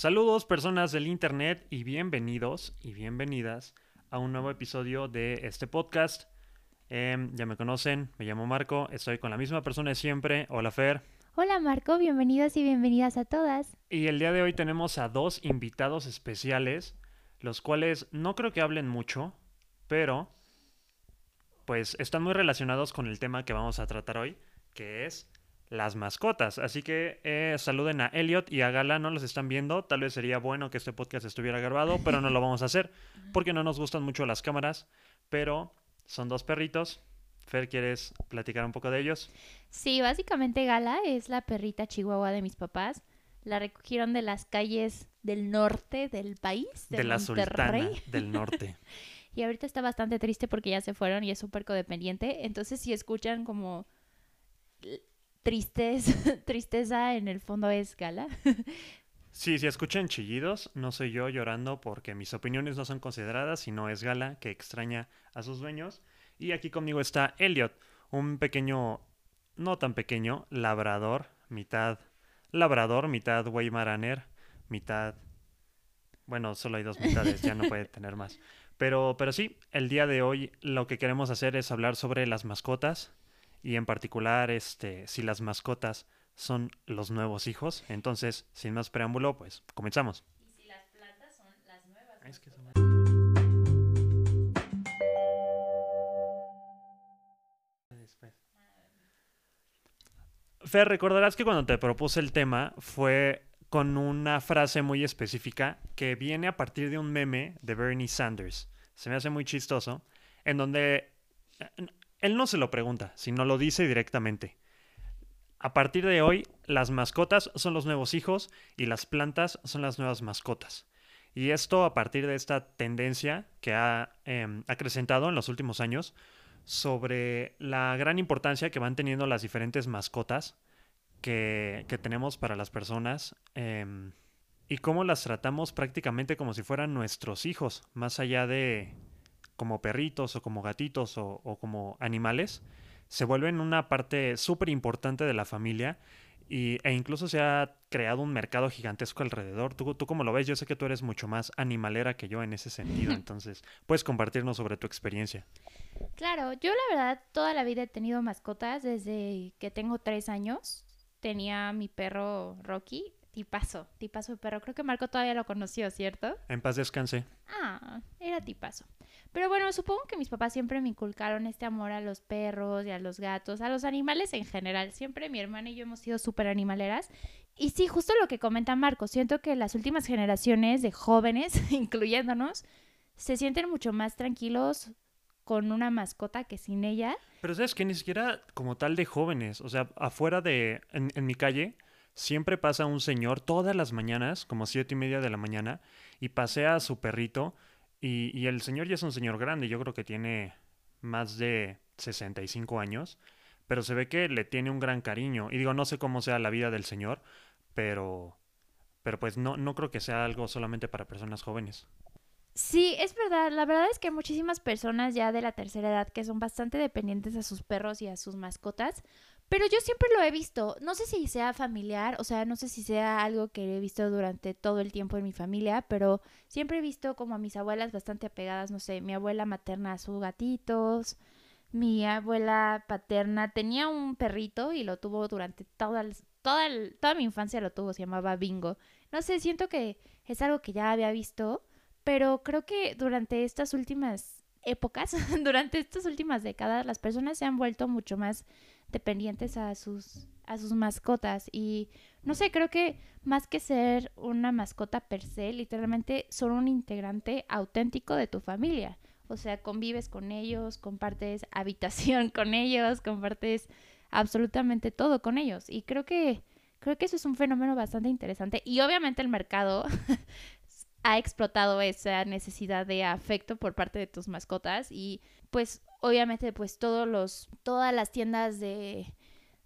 Saludos personas del Internet y bienvenidos y bienvenidas a un nuevo episodio de este podcast. Em, ya me conocen, me llamo Marco, estoy con la misma persona de siempre. Hola Fer. Hola Marco, bienvenidos y bienvenidas a todas. Y el día de hoy tenemos a dos invitados especiales, los cuales no creo que hablen mucho, pero pues están muy relacionados con el tema que vamos a tratar hoy, que es las mascotas. Así que eh, saluden a Elliot y a Gala, no los están viendo. Tal vez sería bueno que este podcast estuviera grabado, pero no lo vamos a hacer porque no nos gustan mucho las cámaras. Pero son dos perritos. Fer, ¿quieres platicar un poco de ellos? Sí, básicamente Gala es la perrita chihuahua de mis papás. La recogieron de las calles del norte del país, de, De la Monterrey. sultana del norte. Y ahorita está bastante triste porque ya se fueron y es súper codependiente. Entonces, si escuchan como tristes, tristeza, en el fondo es Gala. Sí, si escuchan chillidos, no soy yo llorando porque mis opiniones no son consideradas, sino es Gala que extraña a sus dueños. Y aquí conmigo está Elliot, un pequeño, no tan pequeño, labrador, mitad labrador, mitad Weimaraner, mitad... Bueno, solo hay dos mitades, ya no puede tener más. Pero, pero sí, el día de hoy lo que queremos hacer es hablar sobre las mascotas y en particular este, si las mascotas son los nuevos hijos. Entonces, sin más preámbulo, pues comenzamos. Y si las plantas son las nuevas. Es que Después. Fer, recordarás que cuando te propuse el tema fue con una frase muy específica que viene a partir de un meme de Bernie Sanders. Se me hace muy chistoso, en donde eh, él no se lo pregunta, sino lo dice directamente. A partir de hoy, las mascotas son los nuevos hijos y las plantas son las nuevas mascotas. Y esto a partir de esta tendencia que ha em, acrecentado en los últimos años sobre la gran importancia que van teniendo las diferentes mascotas que, tenemos para las personas em, y cómo las tratamos prácticamente como si fueran nuestros hijos, más allá de como perritos o como gatitos o, o como animales, se vuelven una parte súper importante de la familia y, e incluso se ha creado un mercado gigantesco alrededor. ¿Tú, ¿Tú cómo lo ves? Yo sé que tú eres mucho más animalera que yo en ese sentido, entonces puedes compartirnos sobre tu experiencia. Claro, yo la verdad toda la vida he tenido mascotas desde que tengo tres años. Tenía mi perro Rocky, tipazo, tipazo de perro. Creo que Marco todavía lo conoció, ¿cierto? En paz descanse. Ah, era tipazo. Pero bueno, supongo que mis papás siempre me inculcaron este amor a los perros y a los gatos, a los animales en general. Siempre mi hermana y yo hemos sido súper animaleras. Y sí, justo lo que comenta Marco, siento que las últimas generaciones de jóvenes, incluyéndonos, se sienten mucho más tranquilos con una mascota que sin ella. Pero sabes que ni siquiera como tal de jóvenes, o sea, afuera de, en, en mi calle, siempre pasa un señor todas las mañanas, como siete y media de la mañana, y pasea a su perrito, y, y el señor ya es un señor grande, yo creo que tiene más de 65 años, pero se ve que le tiene un gran cariño, y digo, no sé cómo sea la vida del señor, pero, pero pues no, no creo que sea algo solamente para personas jóvenes. Sí, es verdad. La verdad es que muchísimas personas ya de la tercera edad que son bastante dependientes a sus perros y a sus mascotas. Pero yo siempre lo he visto. No sé si sea familiar, o sea, no sé si sea algo que he visto durante todo el tiempo en mi familia, pero siempre he visto como a mis abuelas bastante apegadas, no sé, mi abuela materna a sus gatitos, mi abuela paterna tenía un perrito y lo tuvo durante toda, toda, toda mi infancia, lo tuvo, se llamaba Bingo. No sé, siento que es algo que ya había visto pero creo que durante estas últimas épocas, durante estas últimas décadas, las personas se han vuelto mucho más dependientes a sus a sus mascotas y no sé, creo que más que ser una mascota per se, literalmente son un integrante auténtico de tu familia. O sea, convives con ellos, compartes habitación con ellos, compartes absolutamente todo con ellos y creo que creo que eso es un fenómeno bastante interesante y obviamente el mercado ha explotado esa necesidad de afecto por parte de tus mascotas y pues obviamente pues todos los todas las tiendas de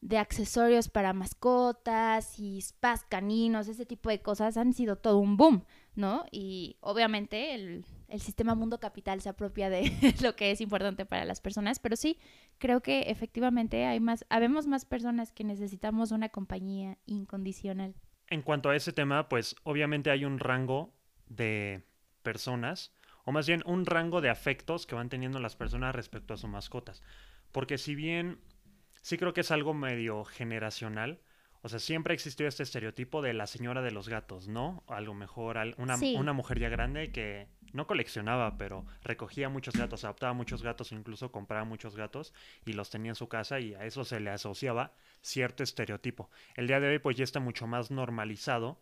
de accesorios para mascotas y spas caninos, ese tipo de cosas han sido todo un boom, ¿no? Y obviamente el, el sistema mundo capital se apropia de lo que es importante para las personas, pero sí, creo que efectivamente hay más, habemos más personas que necesitamos una compañía incondicional. en cuanto a ese tema, pues obviamente hay un rango de personas, o más bien un rango de afectos que van teniendo las personas respecto a sus mascotas. Porque si bien sí creo que es algo medio generacional, o sea, siempre ha existido este estereotipo de la señora de los gatos, ¿no? A lo mejor una, una mujer ya grande que no coleccionaba, pero recogía muchos gatos, adoptaba muchos gatos, incluso compraba muchos gatos y los tenía en su casa y a eso se le asociaba cierto estereotipo. El día de hoy pues ya está mucho más normalizado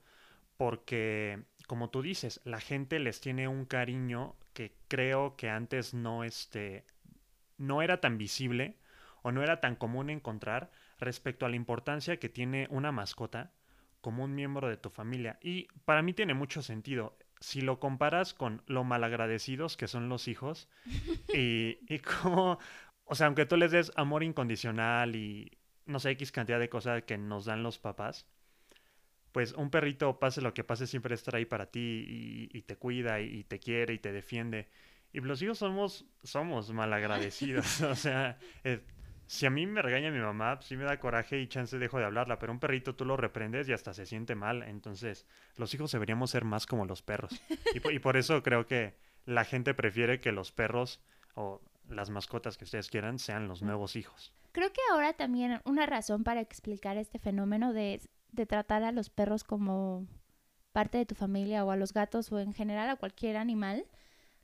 porque, como tú dices, la gente les tiene un cariño que creo que antes no, este, no era tan visible o no era tan común encontrar respecto a la importancia que tiene una mascota como un miembro de tu familia. Y para mí tiene mucho sentido. Si lo comparas con lo malagradecidos que son los hijos y, y como, o sea, aunque tú les des amor incondicional y no sé, X cantidad de cosas que nos dan los papás, pues un perrito, pase lo que pase, siempre estará ahí para ti y, te cuida y, te quiere y te defiende. Y los hijos somos, somos malagradecidos. o sea, eh, si a mí me regaña mi mamá, sí me da coraje y chance dejo de hablarla, pero un perrito tú lo reprendes y hasta se siente mal. Entonces, los hijos deberíamos ser más como los perros. Y, por eso creo que la gente prefiere que los perros o las mascotas que ustedes quieran sean los nuevos hijos. Creo que ahora también una razón para explicar este fenómeno de, de tratar a los perros como parte de tu familia o a los gatos o en general a cualquier animal,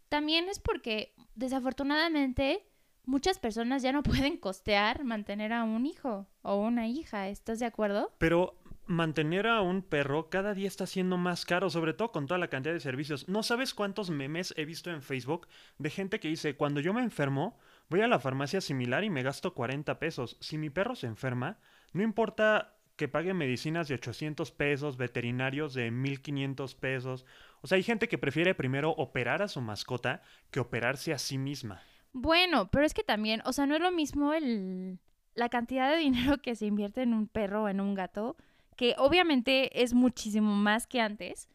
también es porque desafortunadamente muchas personas ya no pueden costear mantener a un hijo o una hija. ¿Estás de acuerdo? Pero mantener a un perro cada día está siendo más caro, sobre todo con toda la cantidad de servicios. No sabes cuántos memes he visto en Facebook de gente que dice, cuando yo me enfermo, voy a la farmacia similar y me gasto 40 pesos. Si mi perro se enferma, no importa que pague medicinas de 800 pesos, veterinarios de 1500 pesos. O sea, hay gente que prefiere primero operar a su mascota que operarse a sí misma. Bueno, pero es que también, o sea, no es lo mismo el, la cantidad de dinero que se invierte en un perro o en un gato, que obviamente es muchísimo más que antes,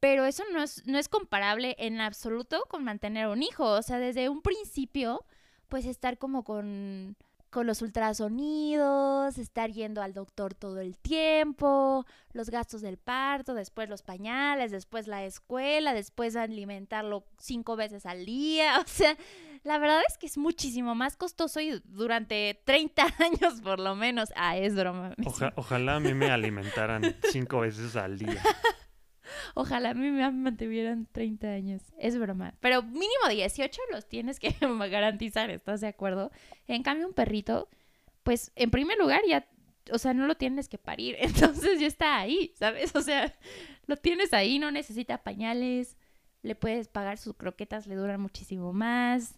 pero eso no es, no es comparable en absoluto con mantener un hijo. O sea, desde un principio, pues estar como con con los ultrasonidos, estar yendo al doctor todo el tiempo, los gastos del parto, después los pañales, después la escuela, después alimentarlo cinco veces al día. O sea, la verdad es que es muchísimo más costoso y durante 30 años por lo menos. Ah, es broma. ojalá a mí me alimentaran cinco veces al día. Ojalá a mí me mantuvieran 30 años. Es broma. Pero mínimo 18 los tienes que garantizar, ¿estás de acuerdo? En cambio, un perrito, pues en primer lugar ya, o sea, no lo tienes que parir. Entonces ya está ahí, ¿sabes? O sea, lo tienes ahí, no necesita pañales. Le puedes pagar sus croquetas, le duran muchísimo más.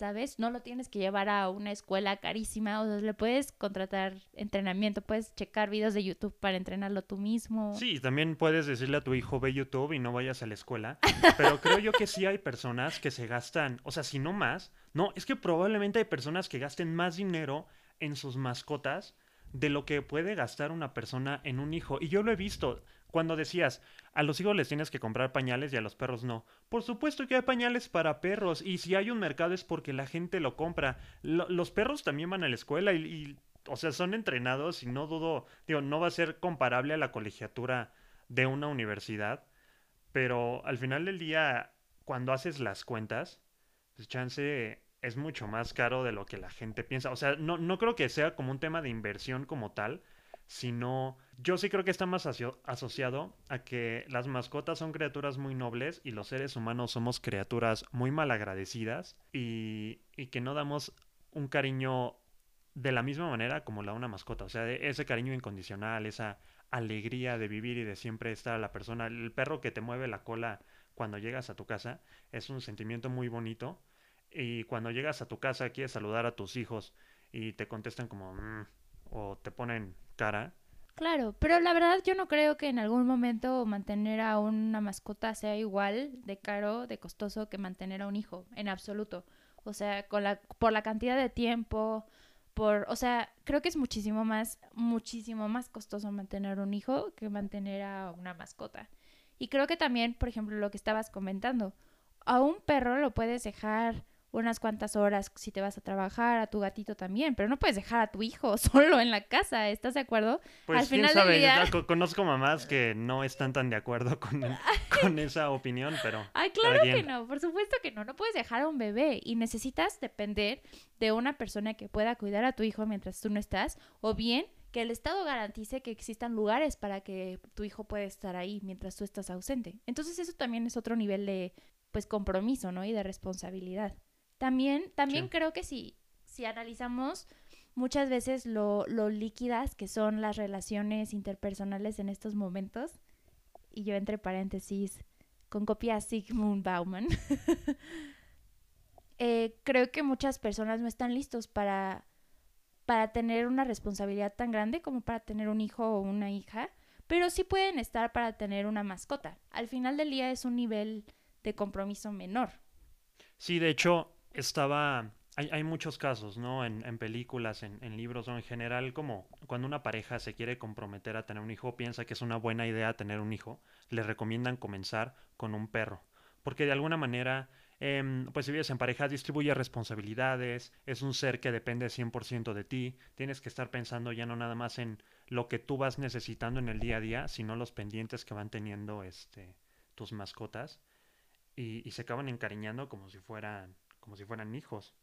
¿Sabes? No lo tienes que llevar a una escuela carísima, o sea, le puedes contratar entrenamiento, puedes checar videos de YouTube para entrenarlo tú mismo. Sí, también puedes decirle a tu hijo, ve YouTube y no vayas a la escuela, pero creo yo que sí hay personas que se gastan, o sea, si no más, no, es que probablemente hay personas que gasten más dinero en sus mascotas de lo que puede gastar una persona en un hijo. Y yo lo he visto cuando decías, a los hijos les tienes que comprar pañales y a los perros no. Por supuesto que hay pañales para perros y si hay un mercado es porque la gente lo compra. los perros también van a la escuela y, o sea, son entrenados y no dudo, digo, no va a ser comparable a la colegiatura de una universidad, pero al final del día, cuando haces las cuentas, pues chance es mucho más caro de lo que la gente piensa. O sea, no, no creo que sea como un tema de inversión como tal, sino yo sí creo que está más asociado a que las mascotas son criaturas muy nobles y los seres humanos somos criaturas muy malagradecidas y, y que no damos un cariño de la misma manera como la una mascota, o sea, ese cariño incondicional, esa alegría de vivir y de siempre estar a la persona, el perro que te mueve la cola cuando llegas a tu casa es un sentimiento muy bonito. Y cuando llegas a tu casa quieres saludar a tus hijos y te contestan como mm", o te ponen cara. Claro, pero la verdad yo no creo que en algún momento mantener a una mascota sea igual de caro, de costoso que mantener a un hijo, en absoluto. O sea, con la, por la cantidad de tiempo, por, o sea, creo que es muchísimo más, muchísimo más costoso mantener un hijo que mantener a una mascota. Y creo que también, por ejemplo, lo que estabas comentando, a un perro lo puedes dejar unas cuantas horas si te vas a trabajar, a tu gatito también, pero no puedes dejar a tu hijo solo en la casa, ¿estás de acuerdo? Pues Al quién final sabe, día... yo conozco mamás que no están tan de acuerdo con, con esa opinión, pero Ay, claro que no, por supuesto que no, no puedes dejar a un bebé y necesitas depender de una persona que pueda cuidar a tu hijo mientras tú no estás, o bien que el Estado garantice que existan lugares para que tu hijo pueda estar ahí mientras tú estás ausente. Entonces eso también es otro nivel de pues compromiso, ¿no? Y de responsabilidad. También, también Sí. creo que si, si analizamos muchas veces lo, lo líquidas que son las relaciones interpersonales en estos momentos, y yo entre paréntesis, con copia a Sigmund Bauman, eh, creo que muchas personas no están listos para, para tener una responsabilidad tan grande como para tener un hijo o una hija, pero sí pueden estar para tener una mascota. Al final del día es un nivel de compromiso menor. Sí, de hecho, estaba. Hay, hay muchos casos, ¿no? En, en películas, en, en libros, o en general, como cuando una pareja se quiere comprometer a tener un hijo, piensa que es una buena idea tener un hijo, le recomiendan comenzar con un perro. Porque de alguna manera, em, pues si vives en pareja, distribuye responsabilidades, es un ser que depende 100% de ti, tienes que estar pensando ya no nada más en lo que tú vas necesitando en el día a día, sino los pendientes que van teniendo este, tus mascotas y, y se acaban encariñando como si fueran, como si fueran hijos.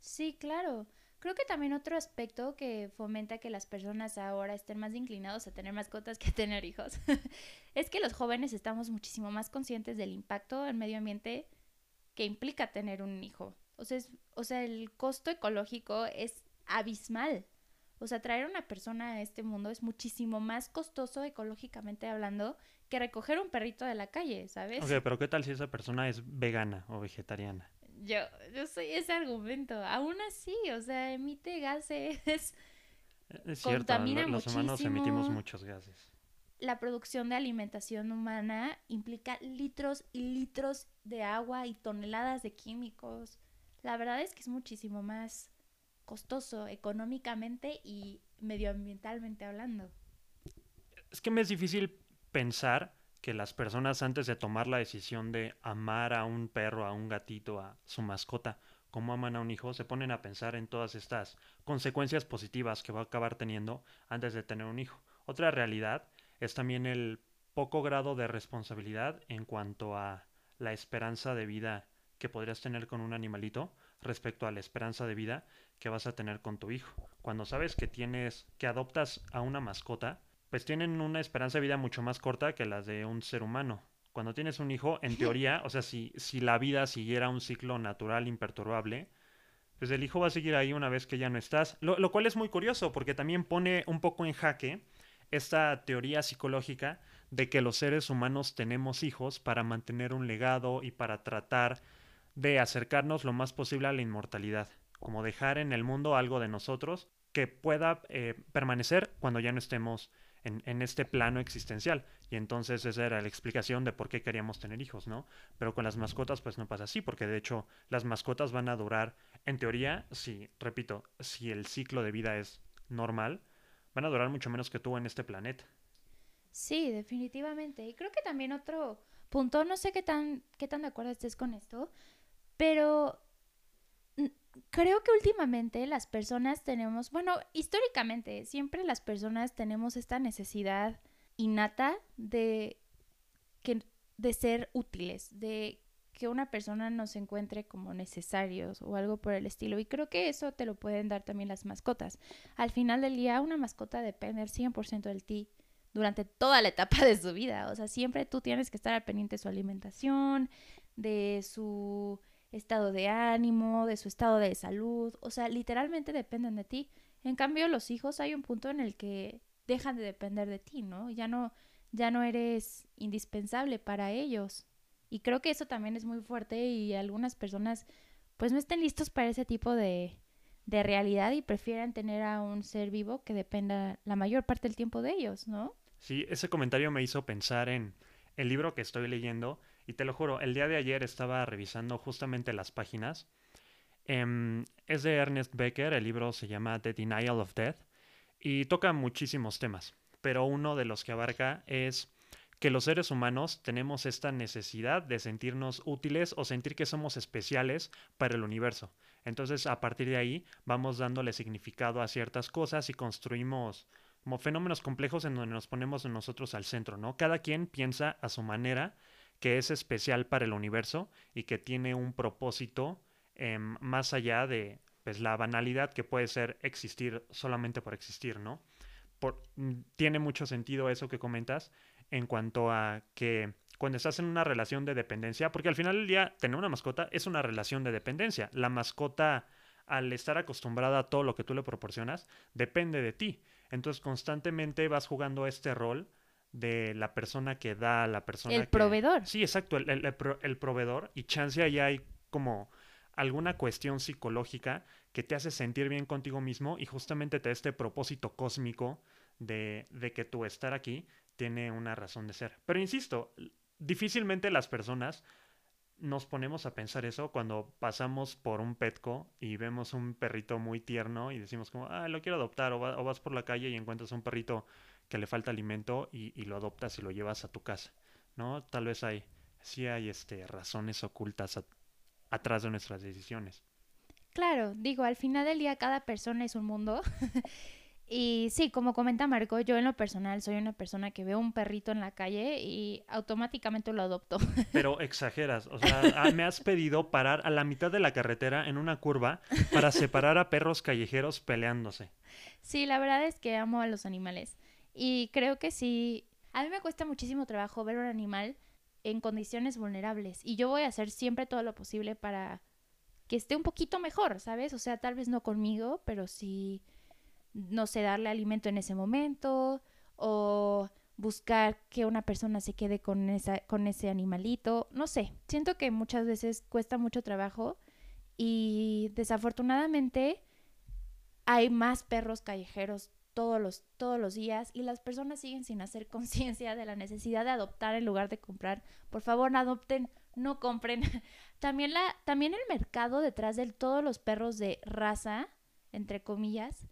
Sí, claro. Creo que también otro aspecto que fomenta que las personas ahora estén más inclinados a tener mascotas que a tener hijos es que los jóvenes estamos muchísimo más conscientes del impacto al medio ambiente que implica tener un hijo. O sea, es- o sea, el costo ecológico es abismal. O sea, traer a una persona a este mundo es muchísimo más costoso ecológicamente hablando que recoger un perrito de la calle, ¿sabes? Ok, pero ¿qué tal si esa persona es vegana o vegetariana? Yo, yo soy ese argumento. Aún así, o sea, emite gases. Es cierto, Contamina lo- los humanos emitimos muchísimo. muchos gases. La producción de alimentación humana implica litros y litros de agua y toneladas de químicos. La verdad es que es muchísimo más costoso económicamente y medioambientalmente hablando. Es que me es difícil pensar que las personas antes de tomar la decisión de amar a un perro, a un gatito, a su mascota, como aman a un hijo, se ponen a pensar en todas estas consecuencias positivas que va a acabar teniendo antes de tener un hijo. Otra realidad es también el poco grado de responsabilidad en cuanto a la esperanza de vida que podrías tener con un animalito respecto a la esperanza de vida que vas a tener con tu hijo. Cuando sabes que tienes, que adoptas a una mascota, pues tienen una esperanza de vida mucho más corta que las de un ser humano. Cuando tienes un hijo, en teoría, o sea, si, si la vida siguiera un ciclo natural imperturbable, pues el hijo va a seguir ahí una vez que ya no estás. Lo, lo cual es muy curioso porque también pone un poco en jaque esta teoría psicológica de que los seres humanos tenemos hijos para mantener un legado y para tratar de acercarnos lo más posible a la inmortalidad, como dejar en el mundo algo de nosotros que pueda eh, permanecer cuando ya no estemos en, este plano existencial. Y entonces esa era la explicación de por qué queríamos tener hijos, ¿no? Pero con las mascotas pues no pasa así, porque de hecho las mascotas van a durar, en teoría, si, repito, si el ciclo de vida es normal, van a durar mucho menos que tú en este planeta. Sí, definitivamente. Y creo que también otro punto, no sé qué tan, qué tan de acuerdo estés con esto, pero creo que últimamente las personas tenemos, bueno, históricamente, siempre las personas tenemos esta necesidad innata de, que, de ser útiles, de que una persona nos encuentre como necesarios o algo por el estilo. Y creo que eso te lo pueden dar también las mascotas. Al final del día, una mascota depende 100% de ti durante toda la etapa de su vida. O sea, siempre tú tienes que estar al pendiente de su alimentación, de su estado de ánimo, de su estado de salud. O sea, literalmente dependen de ti. En cambio, los hijos hay un punto en el que dejan de depender de ti, ¿no? Ya no, ya no eres indispensable para ellos. Y creo que eso también es muy fuerte y algunas personas pues no estén listos para ese tipo de, de realidad y prefieren tener a un ser vivo que dependa la mayor parte del tiempo de ellos, ¿no? Sí, ese comentario me hizo pensar en el libro que estoy leyendo y te lo juro, el día de ayer estaba revisando justamente las páginas. Eh, es de Ernest Becker, el libro se llama The Denial of Death y toca muchísimos temas, pero uno de los que abarca es que los seres humanos tenemos esta necesidad de sentirnos útiles o sentir que somos especiales para el universo. Entonces, a partir de ahí, vamos dándole significado a ciertas cosas y construimos fenómenos complejos en donde nos ponemos nosotros al centro, ¿no? Cada quien piensa a su manera que es especial para el universo y que tiene un propósito em, más allá de pues, la banalidad que puede ser existir solamente por existir, ¿no? Mm, tiene mucho sentido eso que comentas en cuanto a que cuando estás en una relación de dependencia, porque al final del día tener una mascota es una relación de dependencia. La mascota, al estar acostumbrada a todo lo que tú le proporcionas, depende de ti. Entonces constantemente vas jugando este rol de la persona que da a la persona. El proveedor. Sí, exacto, el, el, proveedor. Y chance ahí hay como alguna cuestión psicológica que te hace sentir bien contigo mismo y justamente te da este propósito cósmico de, de que tu estar aquí tiene una razón de ser. Pero insisto, difícilmente las personas nos ponemos a pensar eso cuando pasamos por un petco y vemos un perrito muy tierno y decimos como, ah, lo quiero adoptar, o, vas por la calle y encuentras un perrito que le falta alimento y, lo adoptas y lo llevas a tu casa, ¿no? Tal vez hay, sí hay este, razones ocultas atrás de nuestras decisiones. Claro, digo, al final del día cada persona es un mundo Y sí, como comenta Marco, yo en lo personal soy una persona que veo un perrito en la calle y automáticamente lo adopto. Pero exageras, o sea, ah, me has pedido parar a la mitad de la carretera en una curva para separar a perros callejeros peleándose. Sí, la verdad es que amo a los animales y creo que sí, a mí me cuesta muchísimo trabajo ver un animal en condiciones vulnerables y yo voy a hacer siempre todo lo posible para que esté un poquito mejor, ¿sabes? O sea, tal vez no conmigo, pero sí no sé, darle alimento en ese momento o buscar que una persona se quede con, esa, con ese animalito, no sé, siento que muchas veces cuesta mucho trabajo y desafortunadamente hay más perros callejeros todos los, todos los días y las personas siguen sin hacer conciencia de la necesidad de adoptar en lugar de comprar. Por favor, adopten, no compren. También, la, también el mercado detrás de todos los perros de raza, entre comillas,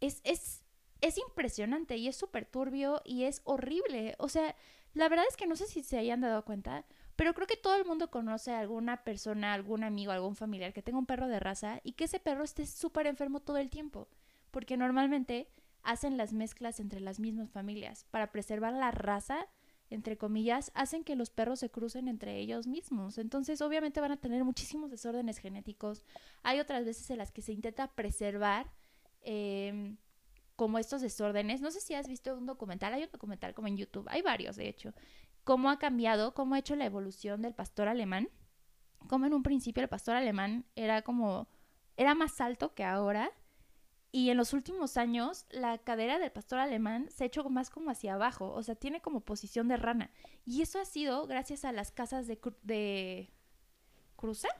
es, es, es impresionante y es súper turbio y es horrible. O sea, la verdad es que no sé si se hayan dado cuenta, pero creo que todo el mundo conoce a alguna persona, algún amigo, algún familiar que tenga un perro de raza y que ese perro esté súper enfermo todo el tiempo. Porque normalmente hacen las mezclas entre las mismas familias para preservar la raza entre comillas, hacen que los perros se crucen entre ellos mismos. Entonces, obviamente van a tener muchísimos desórdenes genéticos. Hay otras veces en las que se intenta preservar Em, como estos desórdenes. No sé si has visto un documental, hay un documental como en YouTube, hay varios de hecho, cómo ha cambiado, cómo ha hecho la evolución del pastor alemán. Como en un principio el pastor alemán era como, era más alto que ahora. Y en los últimos años, la cadera del pastor alemán se ha hecho más como hacia abajo, o sea, tiene como posición de rana. Y eso ha sido gracias a las casas de, de cruzan?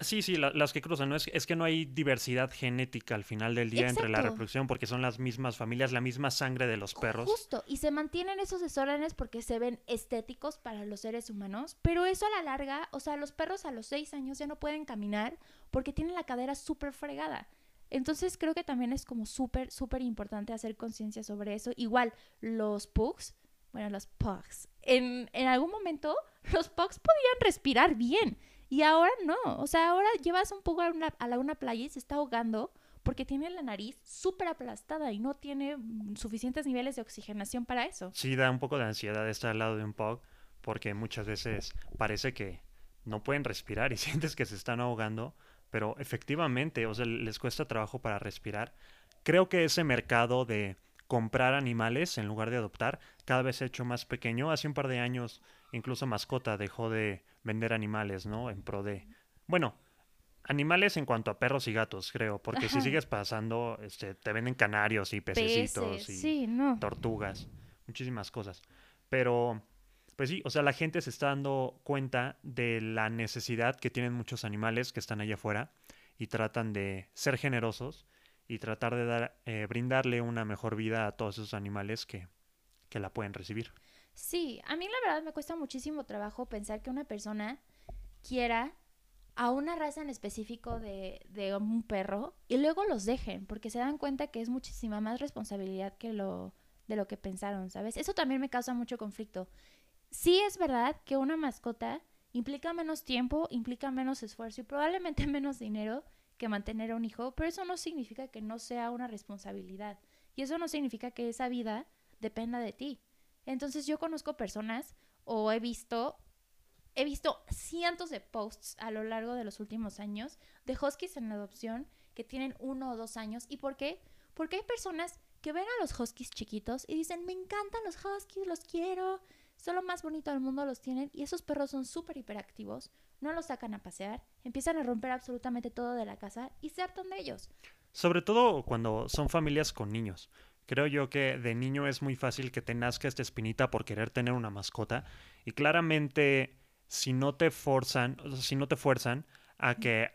Sí, sí, las que cruzan. ¿no? Es, es, que no hay diversidad genética al final del día entre la reproducción porque son las mismas familias, la misma sangre de los perros. Justo, y se mantienen esos desórdenes porque se ven estéticos para los seres humanos, pero eso a la larga, o sea, los perros a los seis años ya no pueden caminar porque tienen la cadera súper fregada. Entonces creo que también es como súper, súper importante hacer conciencia sobre eso.Igual, los pugs, bueno, los pugs, en, en algún momento los pugs podían respirar bien y ahora no, o sea, ahora llevas un poco a, una, a la, una playa y se está ahogando porque tiene la nariz súper aplastada y no tiene suficientes niveles de oxigenación para eso. Sí, da un poco de ansiedad estar al lado de un pug porque muchas veces parece que no pueden respirar y sientes que se están ahogando, pero efectivamente, o sea, les cuesta trabajo para respirar. Creo que ese mercado de comprar animales en lugar de adoptar cada vez se ha hecho más pequeño. Hace un par de años incluso Mascota dejó de vender animales, ¿no? En pro de... Bueno, animales en cuanto a perros y gatos, creo, porque si sigues pasando, este, te venden canarios y pececitos y tortugas, muchísimas cosas. Pero, pues sí, o sea, la gente se está dando cuenta de la necesidad que tienen muchos animales que están allá afuera y tratan de ser generosos y tratar de dar, eh, brindarle una mejor vida a todos esos animales que, que la pueden recibir. Sí, a mí la verdad me cuesta muchísimo trabajo pensar que una persona quiera a una raza en específico de, de, un perro y luego los dejen, porque se dan cuenta que es muchísima más responsabilidad que lo de lo que pensaron, ¿sabes? Eso también me causa mucho conflicto. Sí es verdad que una mascota implica menos tiempo, implica menos esfuerzo y probablemente menos dinero que mantener a un hijo, pero eso no significa que no sea una responsabilidad. Y eso no significa que esa vida dependa de ti. Entonces yo conozco personas o he visto he visto cientos de posts a lo largo de los últimos años de huskies en adopción que tienen uno o dos años. ¿Y por qué? Porque hay personas que ven a los huskies chiquitos y dicen, me encantan los huskies, los quiero, son lo más bonito del mundo, los tienen. Y esos perros son súper hiperactivos, no los sacan a pasear, empiezan a romper absolutamente todo de la casa y se hartan de ellos. Sobre todo cuando son familias con niños. Creo yo que de niño es muy fácil que te nazca esta espinita por querer tener una mascota y claramente si no te forzan, o sea, si no te fuerzan a que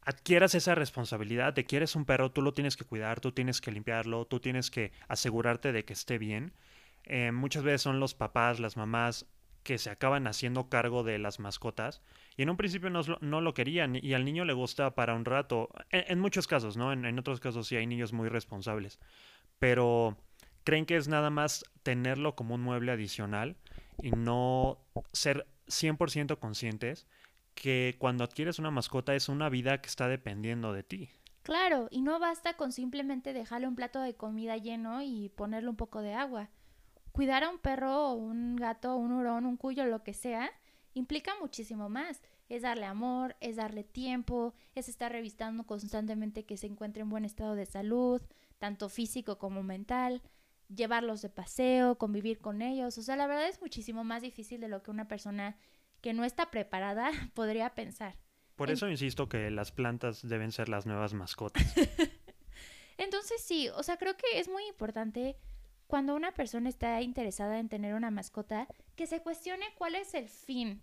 adquieras esa responsabilidad de quieres un perro, tú lo tienes que cuidar, tú tienes que limpiarlo, tú tienes que asegurarte de que esté bien. Eh, muchas veces son los papás, las mamás que se acaban haciendo cargo de las mascotas y en un principio no, no lo querían y al niño le gusta para un rato, en, muchos casos, ¿no? En, en, otros casos sí hay niños muy responsables, pero creen que es nada más tenerlo como un mueble adicional y no ser 100% conscientes que cuando adquieres una mascota es una vida que está dependiendo de ti. Claro, y no basta con simplemente dejarle un plato de comida lleno y ponerle un poco de agua. Cuidar a un perro un gato, un hurón, un cuyo, lo que sea, implica muchísimo más. Es darle amor, es darle tiempo, es estar revisando constantemente que se encuentre en buen estado de salud, tanto físico como mental llevarlos de paseo, convivir con ellos. O sea, la verdad es muchísimo más difícil de lo que una persona que no está preparada podría pensar. Por eso insisto que las plantas deben ser las nuevas mascotas. Entonces sí, o sea, creo que es muy importante cuando una persona está interesada en tener una mascota, que se cuestione cuál es el fin.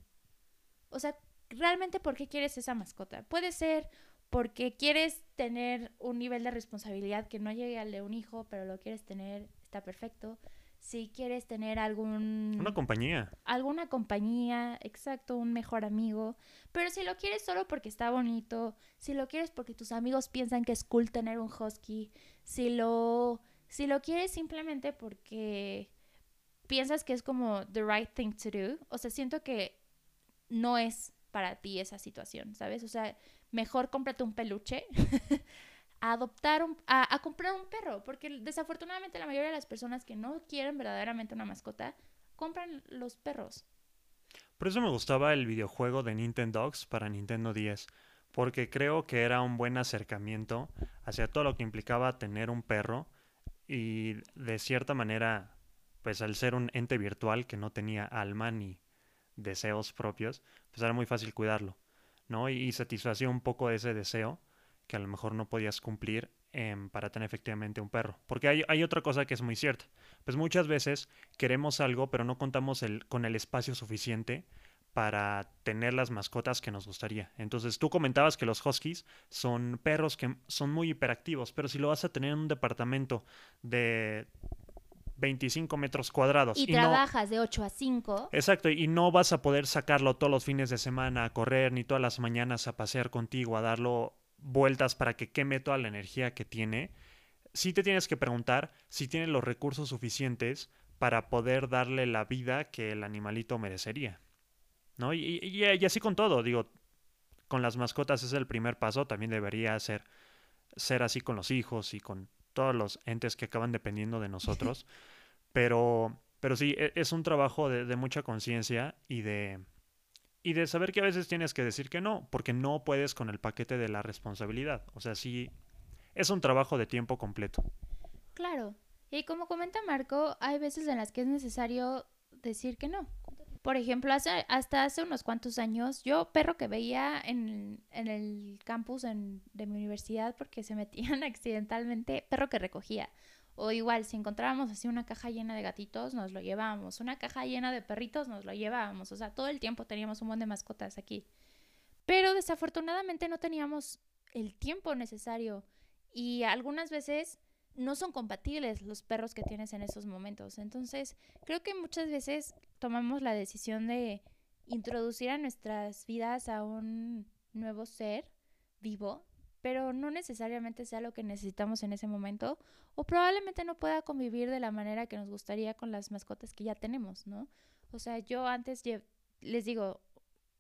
O sea, realmente por qué quieres esa mascota. Puede ser porque quieres tener un nivel de responsabilidad que no llegue al de un hijo, pero lo quieres tener perfecto. Si quieres tener algún... Una compañía. Alguna compañía, exacto, un mejor amigo. Pero si lo quieres solo porque está bonito, si lo quieres porque tus amigos piensan que es cool tener un husky, si lo, si lo quieres simplemente porque piensas que es como the right thing to do, o sea, siento que no es para ti esa situación, ¿sabes? O sea, mejor cómprate un peluche a adoptar, un, a, comprar un perro, porque desafortunadamente la mayoría de las personas que no quieren verdaderamente una mascota, compran los perros. Por eso me gustaba el videojuego de Nintendo Dogs para Nintendo 10, porque creo que era un buen acercamiento hacia todo lo que implicaba tener un perro y de cierta manera, pues al ser un ente virtual que no tenía alma ni deseos propios, pues era muy fácil cuidarlo, ¿no? Y, satisfacía un poco ese deseo que a lo mejor no podías cumplir em, para tener efectivamente un perro. Porque hay, hay, otra cosa que es muy cierta. Pues muchas veces queremos algo, pero no contamos el, con el espacio suficiente para tener las mascotas que nos gustaría. Entonces tú comentabas que los huskies son perros que son muy hiperactivos, pero si lo vas a tener en un departamento de 25 metros cuadrados. Y, trabajas de 8 a 5. Exacto, y no vas a poder sacarlo todos los fines de semana a correr, ni todas las mañanas a pasear contigo, a darlo vueltas para que queme toda la energía que tiene, sí te tienes que preguntar si tiene los recursos suficientes para poder darle la vida que el animalito merecería. ¿No? Y, y, así con todo, digo, con las mascotas es el primer paso, también debería ser, ser así con los hijos y con todos los entes que acaban dependiendo de nosotros. pero, pero sí, e, es un trabajo de mucha conciencia y de, y de saber que a veces tienes que decir que no, porque no puedes con el paquete de la responsabilidad. O sea, sí, es un trabajo de tiempo completo. Claro. Y como comenta Marco, hay veces en las que es necesario decir que no. Por ejemplo, hace, hasta hace unos cuantos años, yo perro que veía en, en el campus de mi universidad porque se metían accidentalmente, perro que recogía. O igual, si encontrábamos así una caja llena de gatitos, nos lo llevábamos. Una caja llena de perritos, nos lo llevábamos. O sea, todo el tiempo teníamos un montón de mascotas aquí. Pero desafortunadamente no teníamos el tiempo necesario. Y algunas veces no son compatibles los perros que tienes en esos momentos. Entonces, creo que muchas veces tomamos la decisión de introducir a nuestras vidas a un nuevo ser vivo pero no necesariamente sea lo que necesitamos en ese momento o probablemente no pueda convivir de la manera que nos gustaría con las mascotas que ya tenemos, ¿no? O sea, yo antes, les digo,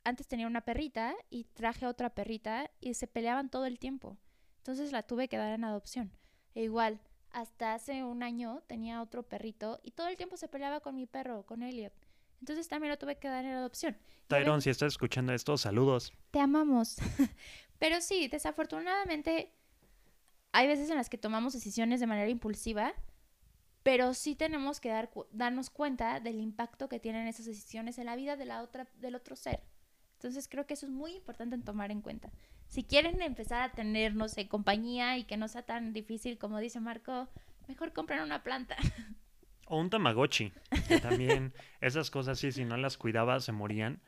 antes tenía una perrita y traje otra perrita y se peleaban todo el tiempo. Entonces la tuve que dar en adopción. E igual, hasta hace un año tenía otro perrito y todo el tiempo se peleaba con mi perro, con Elliot. Entonces también lo tuve que dar en adopción. Tyrone, si estás escuchando esto, saludos. Te amamos. Pero sí, desafortunadamente hay veces en las que tomamos decisiones de manera impulsiva, pero sí tenemos que dar, darnos cuenta del impacto que tienen esas decisiones en la vida de la otra, del otro ser. Entonces creo que eso es muy importante en tomar en cuenta. Si quieren empezar a tener, no sé, compañía y que no sea tan difícil como dice Marco, mejor compren una planta. O un Tamagotchi, que también esas cosas sí, si no las cuidabas se morían.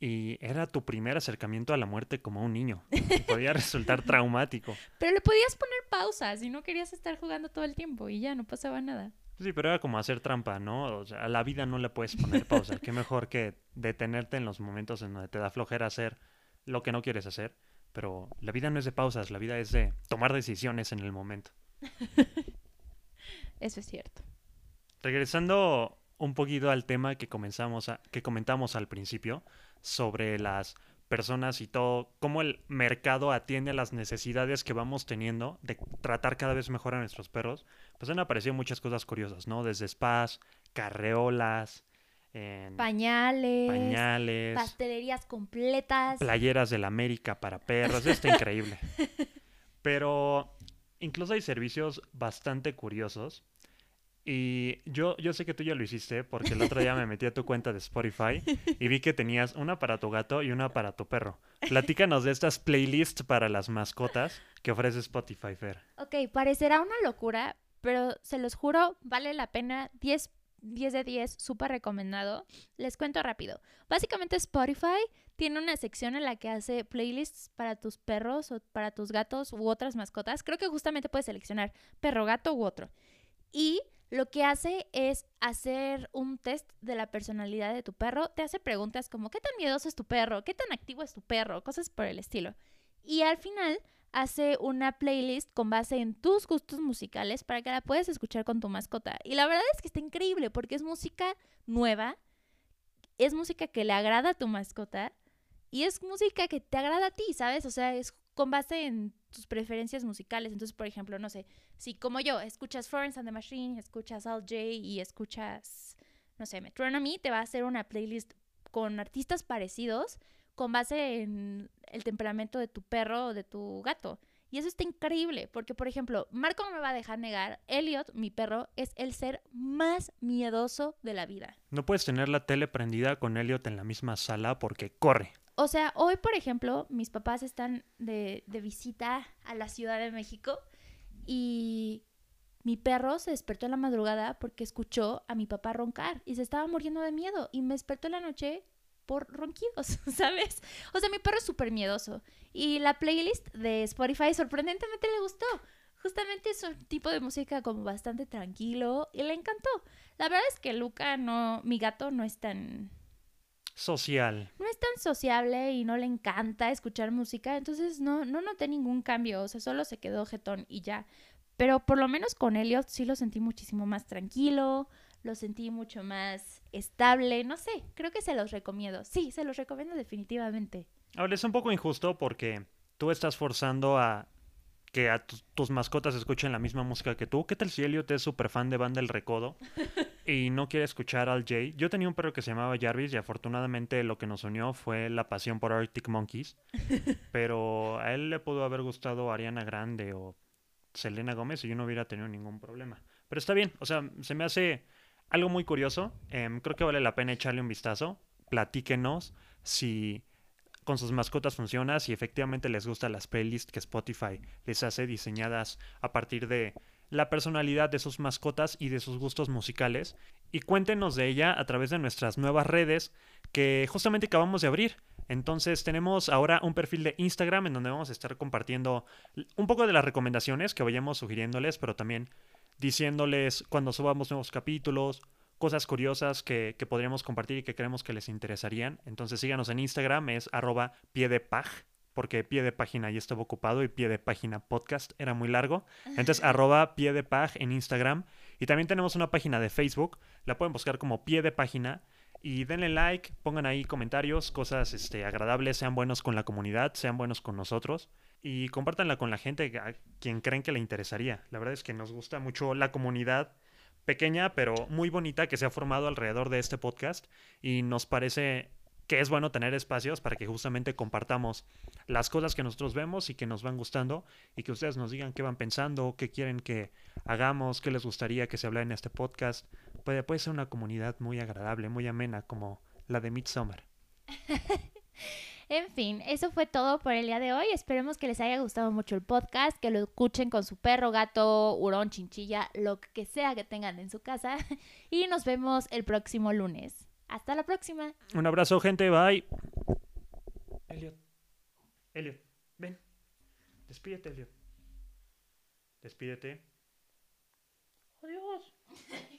Y era tu primer acercamiento a la muerte como un niño. podía resultar traumático. Pero le podías poner pausa si no querías estar jugando todo el tiempo y ya no pasaba nada. Sí, pero era como hacer trampa, ¿no? O sea, a la vida no le puedes poner pausa. Qué mejor que detenerte en los momentos en donde te da flojera hacer lo que no quieres hacer. Pero la vida no es de pausas, la vida es de tomar decisiones en el momento. Eso es cierto. Regresando un poquito al tema que comenzamos a, que comentamos al principio sobre las personas y todo, cómo el mercado atiende a las necesidades que vamos teniendo de tratar cada vez mejor a nuestros perros, pues han aparecido muchas cosas curiosas, ¿no? Desde spas, carreolas, pañales, pañales, pastelerías completas, playeras de la América para perros, está increíble. Pero incluso hay servicios bastante curiosos y yo, yo sé que tú ya lo hiciste porque el otro día me metí a tu cuenta de Spotify y vi que tenías una para tu gato y una para tu perro. Platícanos de estas playlists para las mascotas que ofrece Spotify, Fer. Ok, parecerá una locura, pero se los juro, vale la pena. 10, 10 de 10, súper recomendado. Les cuento rápido. Básicamente Spotify tiene una sección en la que hace playlists para tus perros o para tus gatos u otras mascotas. Creo que justamente puedes seleccionar perro, gato u otro. Y lo que hace es hacer un test de la personalidad de tu perro. Te hace preguntas como ¿qué tan miedoso es tu perro? ¿Qué tan activo es tu perro? Cosas por el estilo. Y al final hace una playlist con base en tus gustos musicales para que la puedas escuchar con tu mascota. Y la verdad es que está increíble porque es música nueva, es música que le agrada a tu mascota y es música que te agrada a ti, ¿sabes? O sea, es con base en tus preferencias musicales. Entonces, por ejemplo, no sé, si como yo escuchas Florence and the Machine, escuchas Al J y escuchas, no sé, Metronomy, te va a hacer una playlist con artistas parecidos con base en el temperamento de tu perro o de tu gato. Y eso está increíble, porque por ejemplo, Marco no me va a dejar negar, Elliot, mi perro, es el ser más miedoso de la vida. No puedes tener la tele prendida con Elliot en la misma sala porque corre. O sea, hoy, por ejemplo, mis papás están de, de visita a la Ciudad de México y mi perro se despertó en la madrugada porque escuchó a mi papá roncar y se estaba muriendo de miedo y me despertó en la noche por ronquidos, ¿sabes? O sea, mi perro es súper miedoso y la playlist de Spotify sorprendentemente le gustó. Justamente es un tipo de música como bastante tranquilo y le encantó. La verdad es que Luca no, mi gato no es tan social. No es tan sociable y no le encanta escuchar música, entonces no, no noté ningún cambio, o sea, solo se quedó jetón y ya. Pero por lo menos con Elliot sí lo sentí muchísimo más tranquilo, lo sentí mucho más estable, no sé, creo que se los recomiendo. Sí, se los recomiendo definitivamente. Ahora es un poco injusto porque tú estás forzando a que a tus mascotas escuchen la misma música que tú. ¿Qué tal si Elliot es súper fan de Banda El Recodo y no quiere escuchar al Jay? Yo tenía un perro que se llamaba Jarvis y afortunadamente lo que nos unió fue la pasión por Arctic Monkeys. Pero a él le pudo haber gustado Ariana Grande o Selena Gómez y yo no hubiera tenido ningún problema. Pero está bien, o sea, se me hace algo muy curioso. Em, creo que vale la pena echarle un vistazo. Platíquenos si con sus mascotas funciona, si efectivamente les gustan las playlists que Spotify les hace diseñadas a partir de la personalidad de sus mascotas y de sus gustos musicales. Y cuéntenos de ella a través de nuestras nuevas redes que justamente acabamos de abrir. Entonces tenemos ahora un perfil de Instagram en donde vamos a estar compartiendo un poco de las recomendaciones que vayamos sugiriéndoles, pero también diciéndoles cuando subamos nuevos capítulos, cosas curiosas que, podríamos compartir y que creemos que les interesarían. Entonces síganos en Instagram, es arroba pie de pag, porque pie de página ya estaba ocupado y pie de página podcast era muy largo. Entonces arroba pie de pag en Instagram. Y también tenemos una página de Facebook, la pueden buscar como pie de página. Y denle like, pongan ahí comentarios, cosas este, agradables, sean buenos con la comunidad, sean buenos con nosotros. Y compártanla con la gente a quien creen que le interesaría. La verdad es que nos gusta mucho la comunidad pequeña, pero muy bonita que se ha formado alrededor de este podcast. Y nos parece que es bueno tener espacios para que justamente compartamos las cosas que nosotros vemos y que nos van gustando y que ustedes nos digan qué van pensando, qué quieren que hagamos, qué les gustaría que se hablara en este podcast. Puede, puede ser una comunidad muy agradable, muy amena como la de Midsommar. En fin, eso fue todo por el día de hoy. Esperemos que les haya gustado mucho el podcast, que lo escuchen con su perro, gato, hurón, chinchilla, lo que sea que tengan en su casa. Y nos vemos el próximo lunes. Hasta la próxima. Un abrazo, gente. Bye. Elliot. Elliot, ven. Despídete, Elliot. Despídete. Adiós.